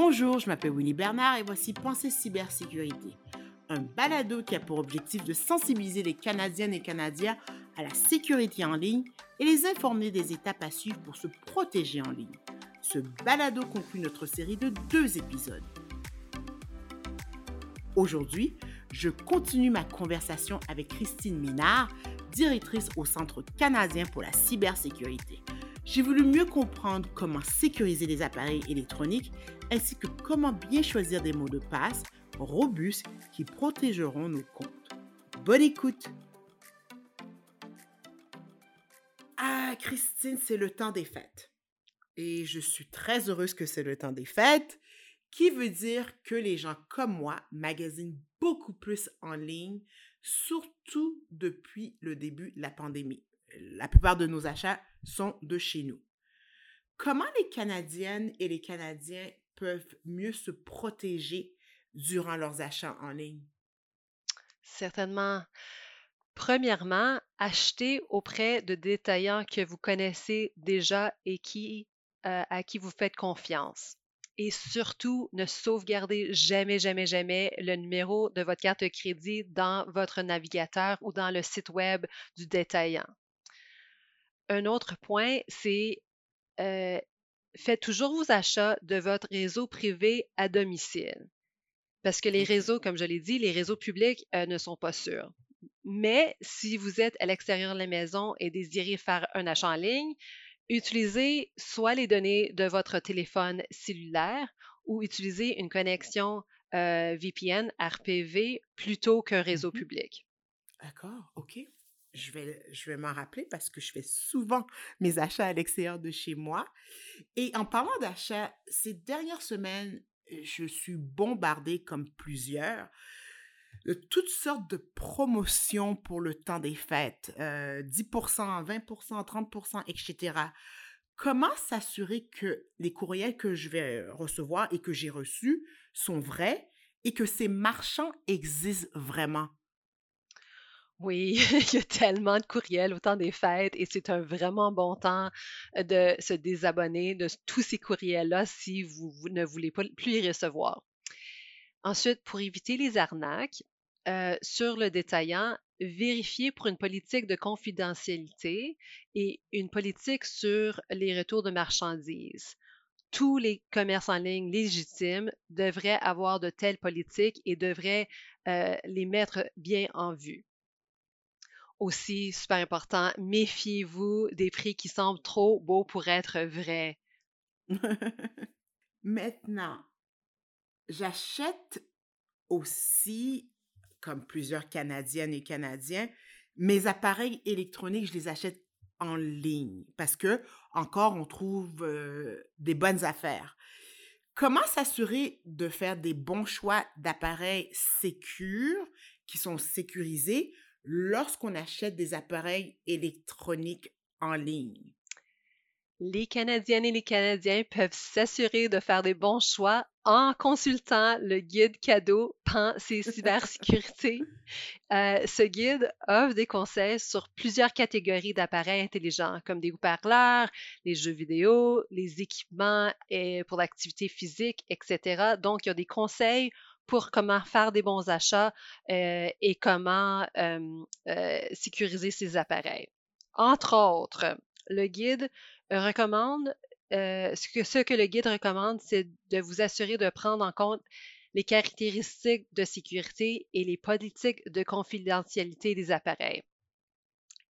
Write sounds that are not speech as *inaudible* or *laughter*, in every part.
Bonjour, je m'appelle Winnie Bernard et voici Pensée Cybersécurité, un balado qui a pour objectif de sensibiliser les Canadiennes et Canadiens à la sécurité en ligne et les informer des étapes à suivre pour se protéger en ligne. Ce balado conclut notre série de deux épisodes. Aujourd'hui, je continue ma conversation avec Christine Ménard, directrice au Centre canadien pour la cybersécurité. J'ai voulu mieux comprendre comment sécuriser les appareils électroniques ainsi que comment bien choisir des mots de passe robustes qui protégeront nos comptes. Bonne écoute! Ah, Christine, c'est le temps des fêtes. Et je suis très heureuse que c'est le temps des fêtes, qui veut dire que les gens comme moi magasinent beaucoup plus en ligne, surtout depuis le début de la pandémie. La plupart de nos achats sont de chez nous. Comment les Canadiennes et les Canadiens peuvent mieux se protéger durant leurs achats en ligne? Certainement. Premièrement, achetez auprès de détaillants que vous connaissez déjà et euh, à qui vous faites confiance. Et surtout, ne sauvegardez jamais, jamais, jamais le numéro de votre carte de crédit dans votre navigateur ou dans le site web du détaillant. Un autre point, c'est euh, faites toujours vos achats de votre réseau privé à domicile. Parce que les réseaux, comme je l'ai dit, les réseaux publics euh, ne sont pas sûrs. Mais si vous êtes à l'extérieur de la maison et désirez faire un achat en ligne, utilisez soit les données de votre téléphone cellulaire ou utilisez une connexion euh, VPN RPV plutôt qu'un réseau Mhm. public. D'accord, OK. Je vais, je vais m'en rappeler parce que je fais souvent mes achats à l'extérieur de chez moi. Et en parlant d'achats, ces dernières semaines, je suis bombardée, comme plusieurs, de toutes sortes de promotions pour le temps des fêtes. Euh, 10%, 20%, 30%, etc. Comment s'assurer que les courriels que je vais recevoir et que j'ai reçus sont vrais et que ces marchands existent vraiment? Oui, *laughs* il y a tellement de courriels au temps des fêtes et c'est un vraiment bon temps euh, de se désabonner de tous ces courriels-là si vous, ne voulez plus y recevoir. Ensuite, pour éviter les arnaques, euh, sur le détaillant, vérifiez pour une politique de confidentialité et une politique sur les retours de marchandises. Tous les commerces en ligne légitimes devraient avoir de telles politiques et devraient euh, les mettre bien en vue. Aussi, super important, méfiez-vous des prix qui semblent trop beaux pour être vrais. *laughs* Maintenant, j'achète aussi, comme plusieurs Canadiennes et Canadiens, mes appareils électroniques, je les achète en ligne parce que, encore, on trouve euh, des bonnes affaires. Comment s'assurer de faire des bons choix d'appareils sécures qui sont sécurisés lorsqu'on achète des appareils électroniques en ligne? Les Canadiennes et les Canadiens peuvent s'assurer de faire des bons choix en consultant le guide cadeau Pensée *laughs* cybersécurité. Euh, ce guide offre des conseils sur plusieurs catégories d'appareils intelligents, comme des haut-parleurs, les jeux vidéo, les équipements et pour l'activité physique, etc. Donc, il y a des conseils pour comment faire des bons achats euh, et comment euh, sécuriser ces appareils. Entre autres, le guide recommande, euh, ce que le guide recommande, c'est de vous assurer de prendre en compte les caractéristiques de sécurité et les politiques de confidentialité des appareils.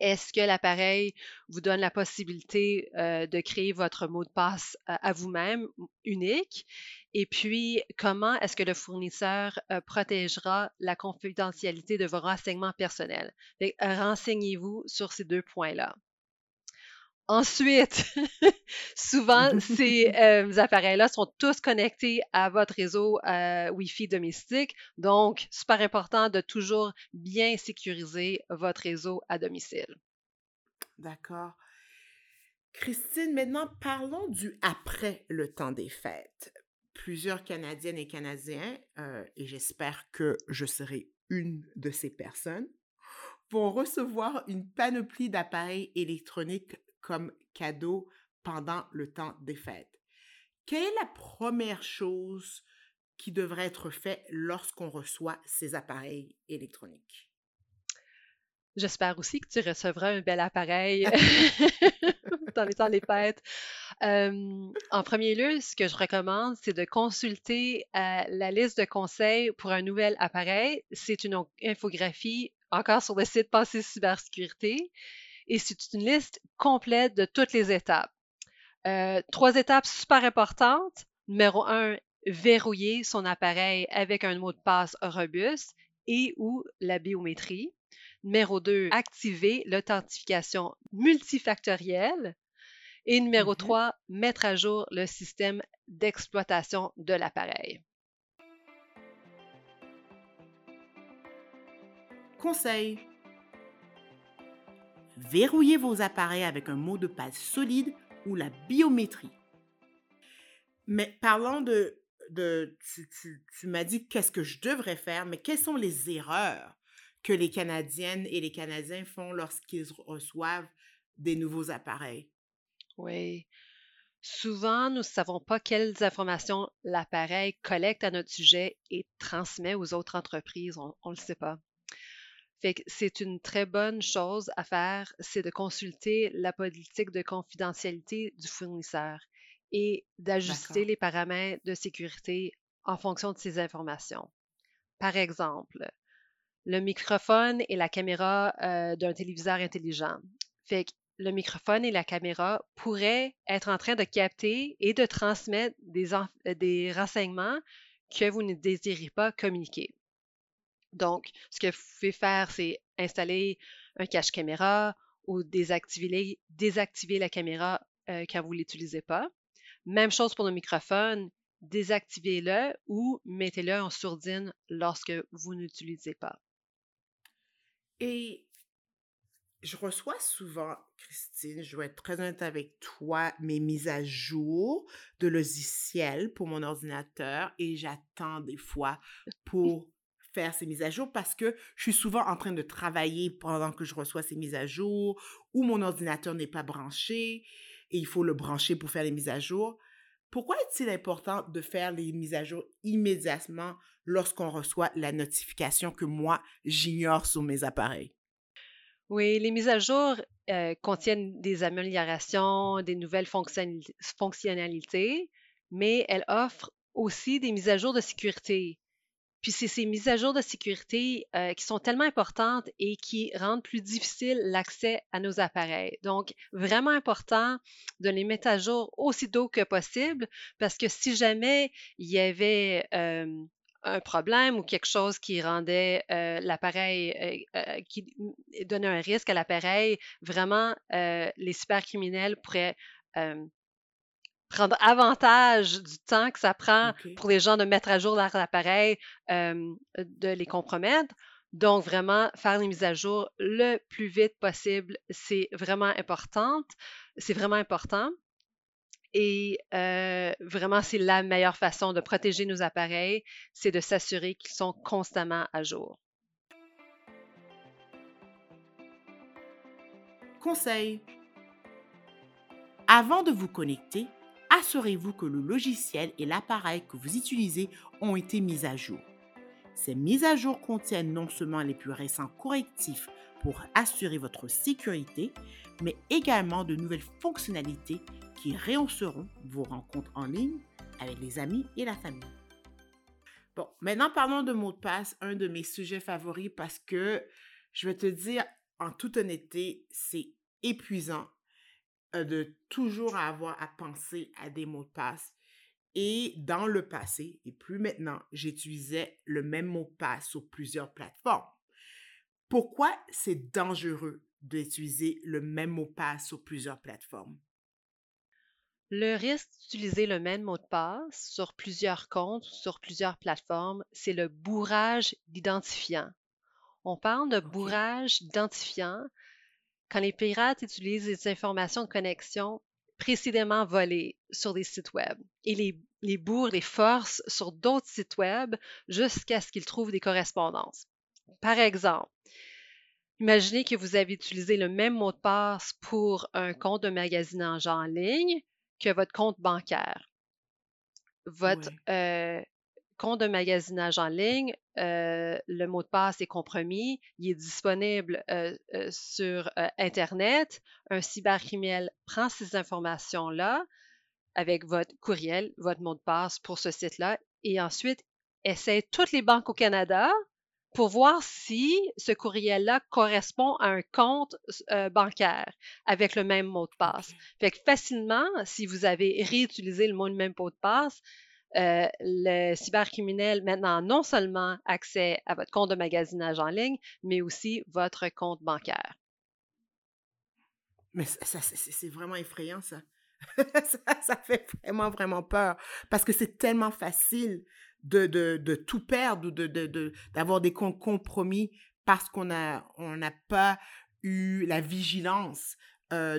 Est-ce que l'appareil vous donne la possibilité de créer votre mot de passe à vous-même unique? Et puis, comment est-ce que le fournisseur protégera la confidentialité de vos renseignements personnels? Renseignez-vous sur ces deux points-là. Ensuite, *laughs* souvent, ces euh, appareils-là sont tous connectés à votre réseau euh, Wi-Fi domestique. Donc, super important de toujours bien sécuriser votre réseau à domicile. D'accord. Christine, maintenant parlons du après le temps des fêtes. Plusieurs Canadiennes et Canadiens, euh, et j'espère que je serai une de ces personnes, vont recevoir une panoplie d'appareils électroniques comme cadeau pendant le temps des fêtes. quelle est la première chose qui devrait être faite lorsqu'on reçoit ces appareils électroniques? J'espère aussi que tu recevras un bel appareil *laughs* *laughs* dans les temps des fêtes. en premier lieu, ce que je recommande, c'est de consulter euh, la liste de conseils pour un nouvel appareil. C'est une infographie encore sur le site Passé Cybersécurité et c'est une liste complète de toutes les étapes. Euh, trois étapes super importantes. Numéro un, verrouiller son appareil avec un mot de passe robuste et ou la biométrie. Numéro 2, activer l'authentification multifactorielle. Et numéro 3, mm-hmm. mettre à jour le système d'exploitation de l'appareil. Conseil. Verrouillez vos appareils avec un mot de passe solide ou la biométrie. Mais parlant de... de tu, tu m'as dit qu'est-ce que je devrais faire, mais quelles sont les erreurs que les Canadiennes et les Canadiens font lorsqu'ils reçoivent des nouveaux appareils? Oui. Souvent, nous ne savons pas quelles informations l'appareil collecte à notre sujet et transmet aux autres entreprises. On ne le sait pas. Fait que c'est une très bonne chose à faire, c'est de consulter la politique de confidentialité du fournisseur et d'ajuster les paramètres de sécurité en fonction de ces informations. Par exemple, le microphone et la caméra euh, d'un téléviseur intelligent. Fait que le microphone et la caméra pourraient être en train de capter et de transmettre des, des renseignements que vous ne désirez pas communiquer. Donc, ce que vous pouvez faire, c'est installer un cache caméra ou désactiver, désactiver la caméra euh, quand vous ne l'utilisez pas. Même chose pour le microphone, désactivez-le ou mettez-le en sourdine lorsque vous n'utilisez pas. Et je reçois souvent, Christine, je vais être très honnête avec toi, mes mises à jour de logiciels pour mon ordinateur et j'attends des fois *laughs* pour faire ces mises à jour parce que je suis souvent en train de travailler pendant que je reçois ces mises à jour ou mon ordinateur n'est pas branché et il faut le brancher pour faire les mises à jour. Pourquoi est-il important de faire les mises à jour immédiatement lorsqu'on reçoit la notification que moi, j'ignore sur mes appareils? Oui, les mises à jour euh, contiennent des améliorations, des nouvelles fonctionnalités, mais elles offrent aussi des mises à jour de sécurité. Puis c'est ces mises à jour de sécurité euh, qui sont tellement importantes et qui rendent plus difficile l'accès à nos appareils. Donc, vraiment important de les mettre à jour aussitôt que possible parce que si jamais il y avait euh, un problème ou quelque chose qui rendait euh, l'appareil, qui donnait un risque à l'appareil, vraiment, les supercriminels pourraient prendre avantage du temps que ça prend pour les gens de mettre à jour leur appareil, de les compromettre. Donc, vraiment, faire les mises à jour le plus vite possible, c'est vraiment important. C'est vraiment important. Et vraiment, c'est la meilleure façon de protéger nos appareils, c'est de s'assurer qu'ils sont constamment à jour. Conseil. Avant de vous connecter, assurez-vous que le logiciel et l'appareil que vous utilisez ont été mis à jour. Ces mises à jour contiennent non seulement les plus récents correctifs pour assurer votre sécurité, mais également de nouvelles fonctionnalités qui réhausseront vos rencontres en ligne avec les amis et la famille. Bon, maintenant parlons de mots de passe, un de mes sujets favoris parce que je vais te dire en toute honnêteté, c'est épuisant de toujours avoir à penser à des mots de passe. Et dans le passé, et plus maintenant, j'utilisais le même mot de passe sur plusieurs plateformes. Pourquoi c'est dangereux d'utiliser le même mot de passe sur plusieurs plateformes? Le risque d'utiliser le même mot de passe sur plusieurs comptes, sur plusieurs plateformes, c'est le bourrage d'identifiants. On parle de bourrage d'identifiants quand les pirates utilisent les informations de connexion précédemment volées sur des sites web et les, les bourrent, les forcent sur d'autres sites web jusqu'à ce qu'ils trouvent des correspondances. Par exemple, imaginez que vous avez utilisé le même mot de passe pour un compte de magasinage en ligne que votre compte bancaire. votre compte de magasinage en ligne, le mot de passe est compromis, il est disponible sur Internet. Un cybercriminel prend ces informations-là avec votre courriel, votre mot de passe pour ce site-là, et ensuite essaie toutes les banques au Canada pour voir si ce courriel-là correspond à un compte bancaire avec le même mot de passe. Fait que facilement, si vous avez réutilisé le même mot de passe, le cybercriminel maintenant non seulement accès à votre compte de magasinage en ligne, mais aussi votre compte bancaire. Mais ça, c'est vraiment effrayant, *laughs* ça. ça. fait vraiment, vraiment peur. Parce que c'est tellement facile de, de, tout perdre ou d'avoir de, de, des comptes compromis parce qu'on n'a on pas eu la vigilance de,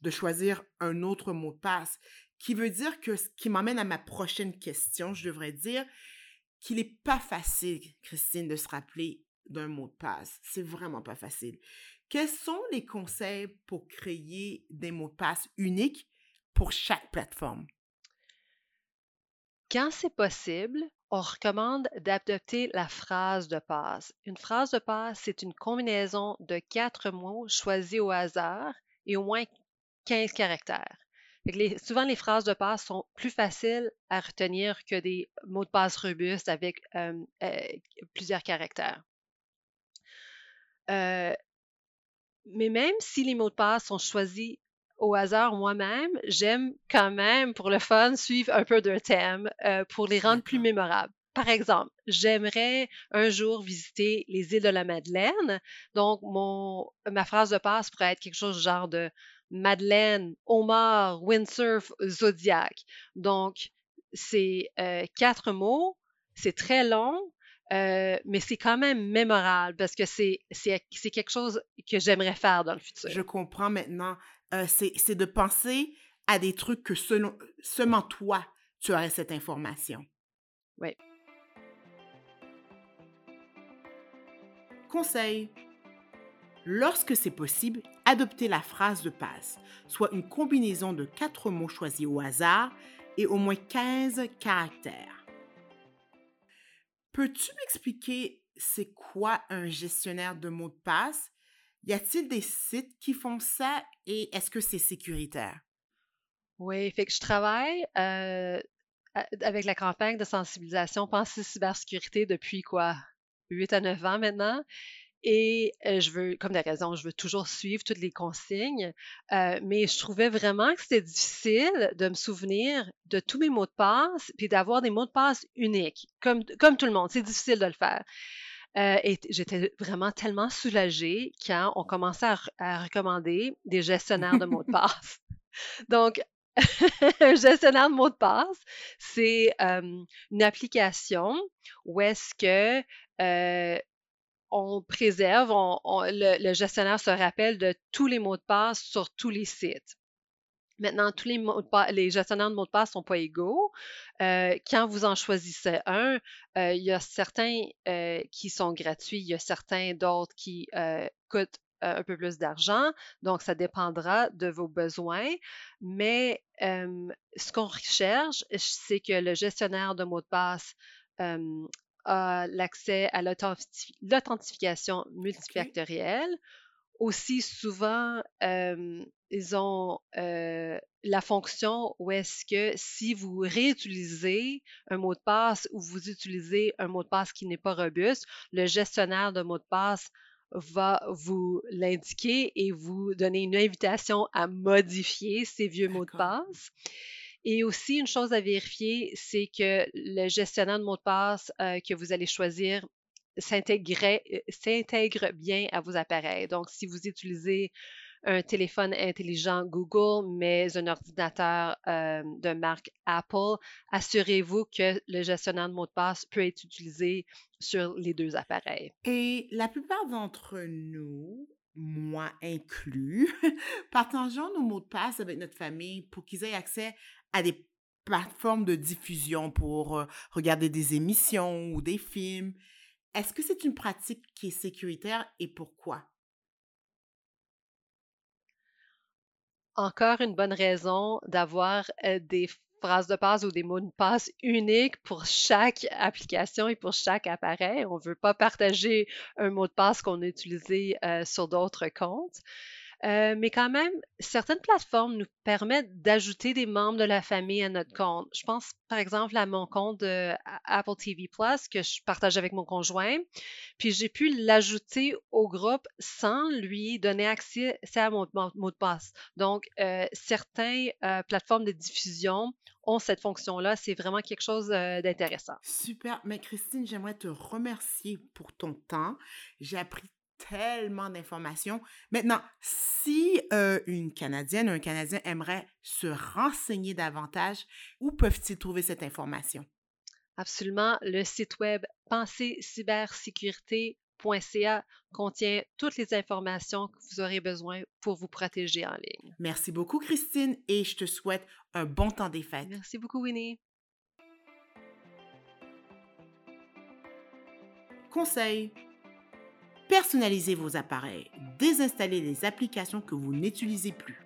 de, choisir un autre mot de passe. Qui veut dire que ce qui m'amène à ma prochaine question, je devrais dire qu'il n'est pas facile, Christine, de se rappeler d'un mot de passe. C'est vraiment pas facile. Quels sont les conseils pour créer des mots de passe uniques pour chaque plateforme? Quand c'est possible, on recommande d'adopter la phrase de passe. Une phrase de passe, c'est une combinaison de quatre mots choisis au hasard et au moins 15 caractères souvent, les phrases de passe sont plus faciles à retenir que des mots de passe robustes avec plusieurs caractères. mais même si les mots de passe sont choisis au hasard moi-même, j'aime quand même, pour le fun, suivre un peu d'un thème pour les rendre plus mémorables. Par exemple, j'aimerais un jour visiter les îles de la Madeleine. Donc, mon, ma phrase de passe pourrait être quelque chose du genre de Madeleine, Omar, Windsurf, Zodiac. Donc, c'est euh, quatre mots, c'est très long, euh, mais c'est quand même mémorable parce que c'est, quelque chose que j'aimerais faire dans le futur. Je comprends maintenant. Euh, c'est, de penser à des trucs que selon, seulement toi, tu aurais cette information. Oui. Conseil. Lorsque c'est possible, adoptez la phrase de passe, soit une combinaison de quatre mots choisis au hasard et au moins 15 caractères. Peux-tu m'expliquer c'est quoi un gestionnaire de mots de passe? Y a-t-il des sites qui font ça et est-ce que c'est sécuritaire? Oui, fait que je travaille euh, avec la campagne de sensibilisation Pensée cybersécurité depuis quoi? 8 à 9 ans maintenant. Et je veux, comme des raisons, je veux toujours suivre toutes les consignes, mais je trouvais vraiment que c'était difficile de me souvenir de tous mes mots de passe, puis d'avoir des mots de passe uniques, comme, comme tout le monde. C'est difficile de le faire. et j'étais vraiment tellement soulagée quand on commençait à, recommander des gestionnaires de mots de *laughs* passe. Donc, *laughs* un gestionnaire de mots de passe, c'est une application où est-ce que on préserve, le, gestionnaire se rappelle de tous les mots de passe sur tous les sites. Maintenant, tous les, mots de les gestionnaires de mots de passe ne sont pas égaux. Euh, quand vous en choisissez un, euh, il y a certains euh, qui sont gratuits, il y a certains d'autres qui coûtent un peu plus d'argent. Donc, ça dépendra de vos besoins. Mais ce qu'on recherche, c'est que le gestionnaire de mots de passe l'accès à l'authentification multifactorielle. Aussi souvent, ils ont la fonction où est-ce que si vous réutilisez un mot de passe ou vous utilisez un mot de passe qui n'est pas robuste, le gestionnaire de mot de passe va vous l'indiquer et vous donner une invitation à modifier ces vieux mots de passe. Et aussi, une chose à vérifier, c'est que le gestionnaire de mots de passe euh, que vous allez choisir euh, s'intègre bien à vos appareils. Donc, si vous utilisez un téléphone intelligent Google, mais un ordinateur euh, de marque Apple, assurez-vous que le gestionnaire de mots de passe peut être utilisé sur les deux appareils. Et la plupart d'entre nous, moi inclus, *laughs* partageons nos mots de passe avec notre famille pour qu'ils aient accès à des plateformes de diffusion pour euh, regarder des émissions ou des films. Est-ce que c'est une pratique qui est sécuritaire et pourquoi? Encore une bonne raison d'avoir euh, des phrases de passe ou des mots de passe uniques pour chaque application et pour chaque appareil. On ne veut pas partager un mot de passe qu'on a utilisé euh, sur d'autres comptes. Euh, mais quand même, certaines plateformes nous permettent d'ajouter des membres de la famille à notre compte. Je pense par exemple à mon compte Apple TV Plus que je partage avec mon conjoint. Puis j'ai pu l'ajouter au groupe sans lui donner accès à mon, mot de passe. Donc, euh, certaines euh, plateformes de diffusion ont cette fonction-là. C'est vraiment quelque chose d'intéressant. Super. Mais Christine, j'aimerais te remercier pour ton temps. J'ai appris tellement d'informations. Maintenant, si euh, une Canadienne ou un Canadien aimerait se renseigner davantage, où peuvent-ils trouver cette information? Absolument. Le site web pensécybersécurité.ca contient toutes les informations que vous aurez besoin pour vous protéger en ligne. Merci beaucoup, Christine, et je te souhaite un bon temps des fêtes. Merci beaucoup, Winnie. Conseil Personnalisez vos appareils. Désinstallez les applications que vous n'utilisez plus.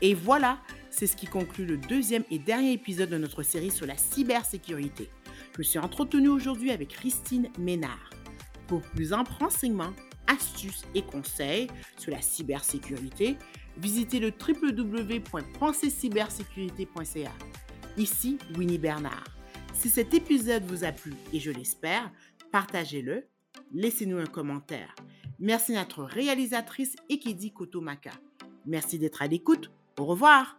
Et voilà, c'est ce qui conclut le deuxième et dernier épisode de notre série sur la cybersécurité. Je me suis entretenue aujourd'hui avec Christine Ménard. Pour plus amples renseignements, astuces et conseils sur la cybersécurité, visitez le www.pensercybersécurité.ca. Ici Winnie Bernard. Si cet épisode vous a plu, et je l'espère, partagez-le laissez-nous un commentaire. Merci à notre réalisatrice Ekidi Kotomaka. Merci d'être à l'écoute. Au revoir.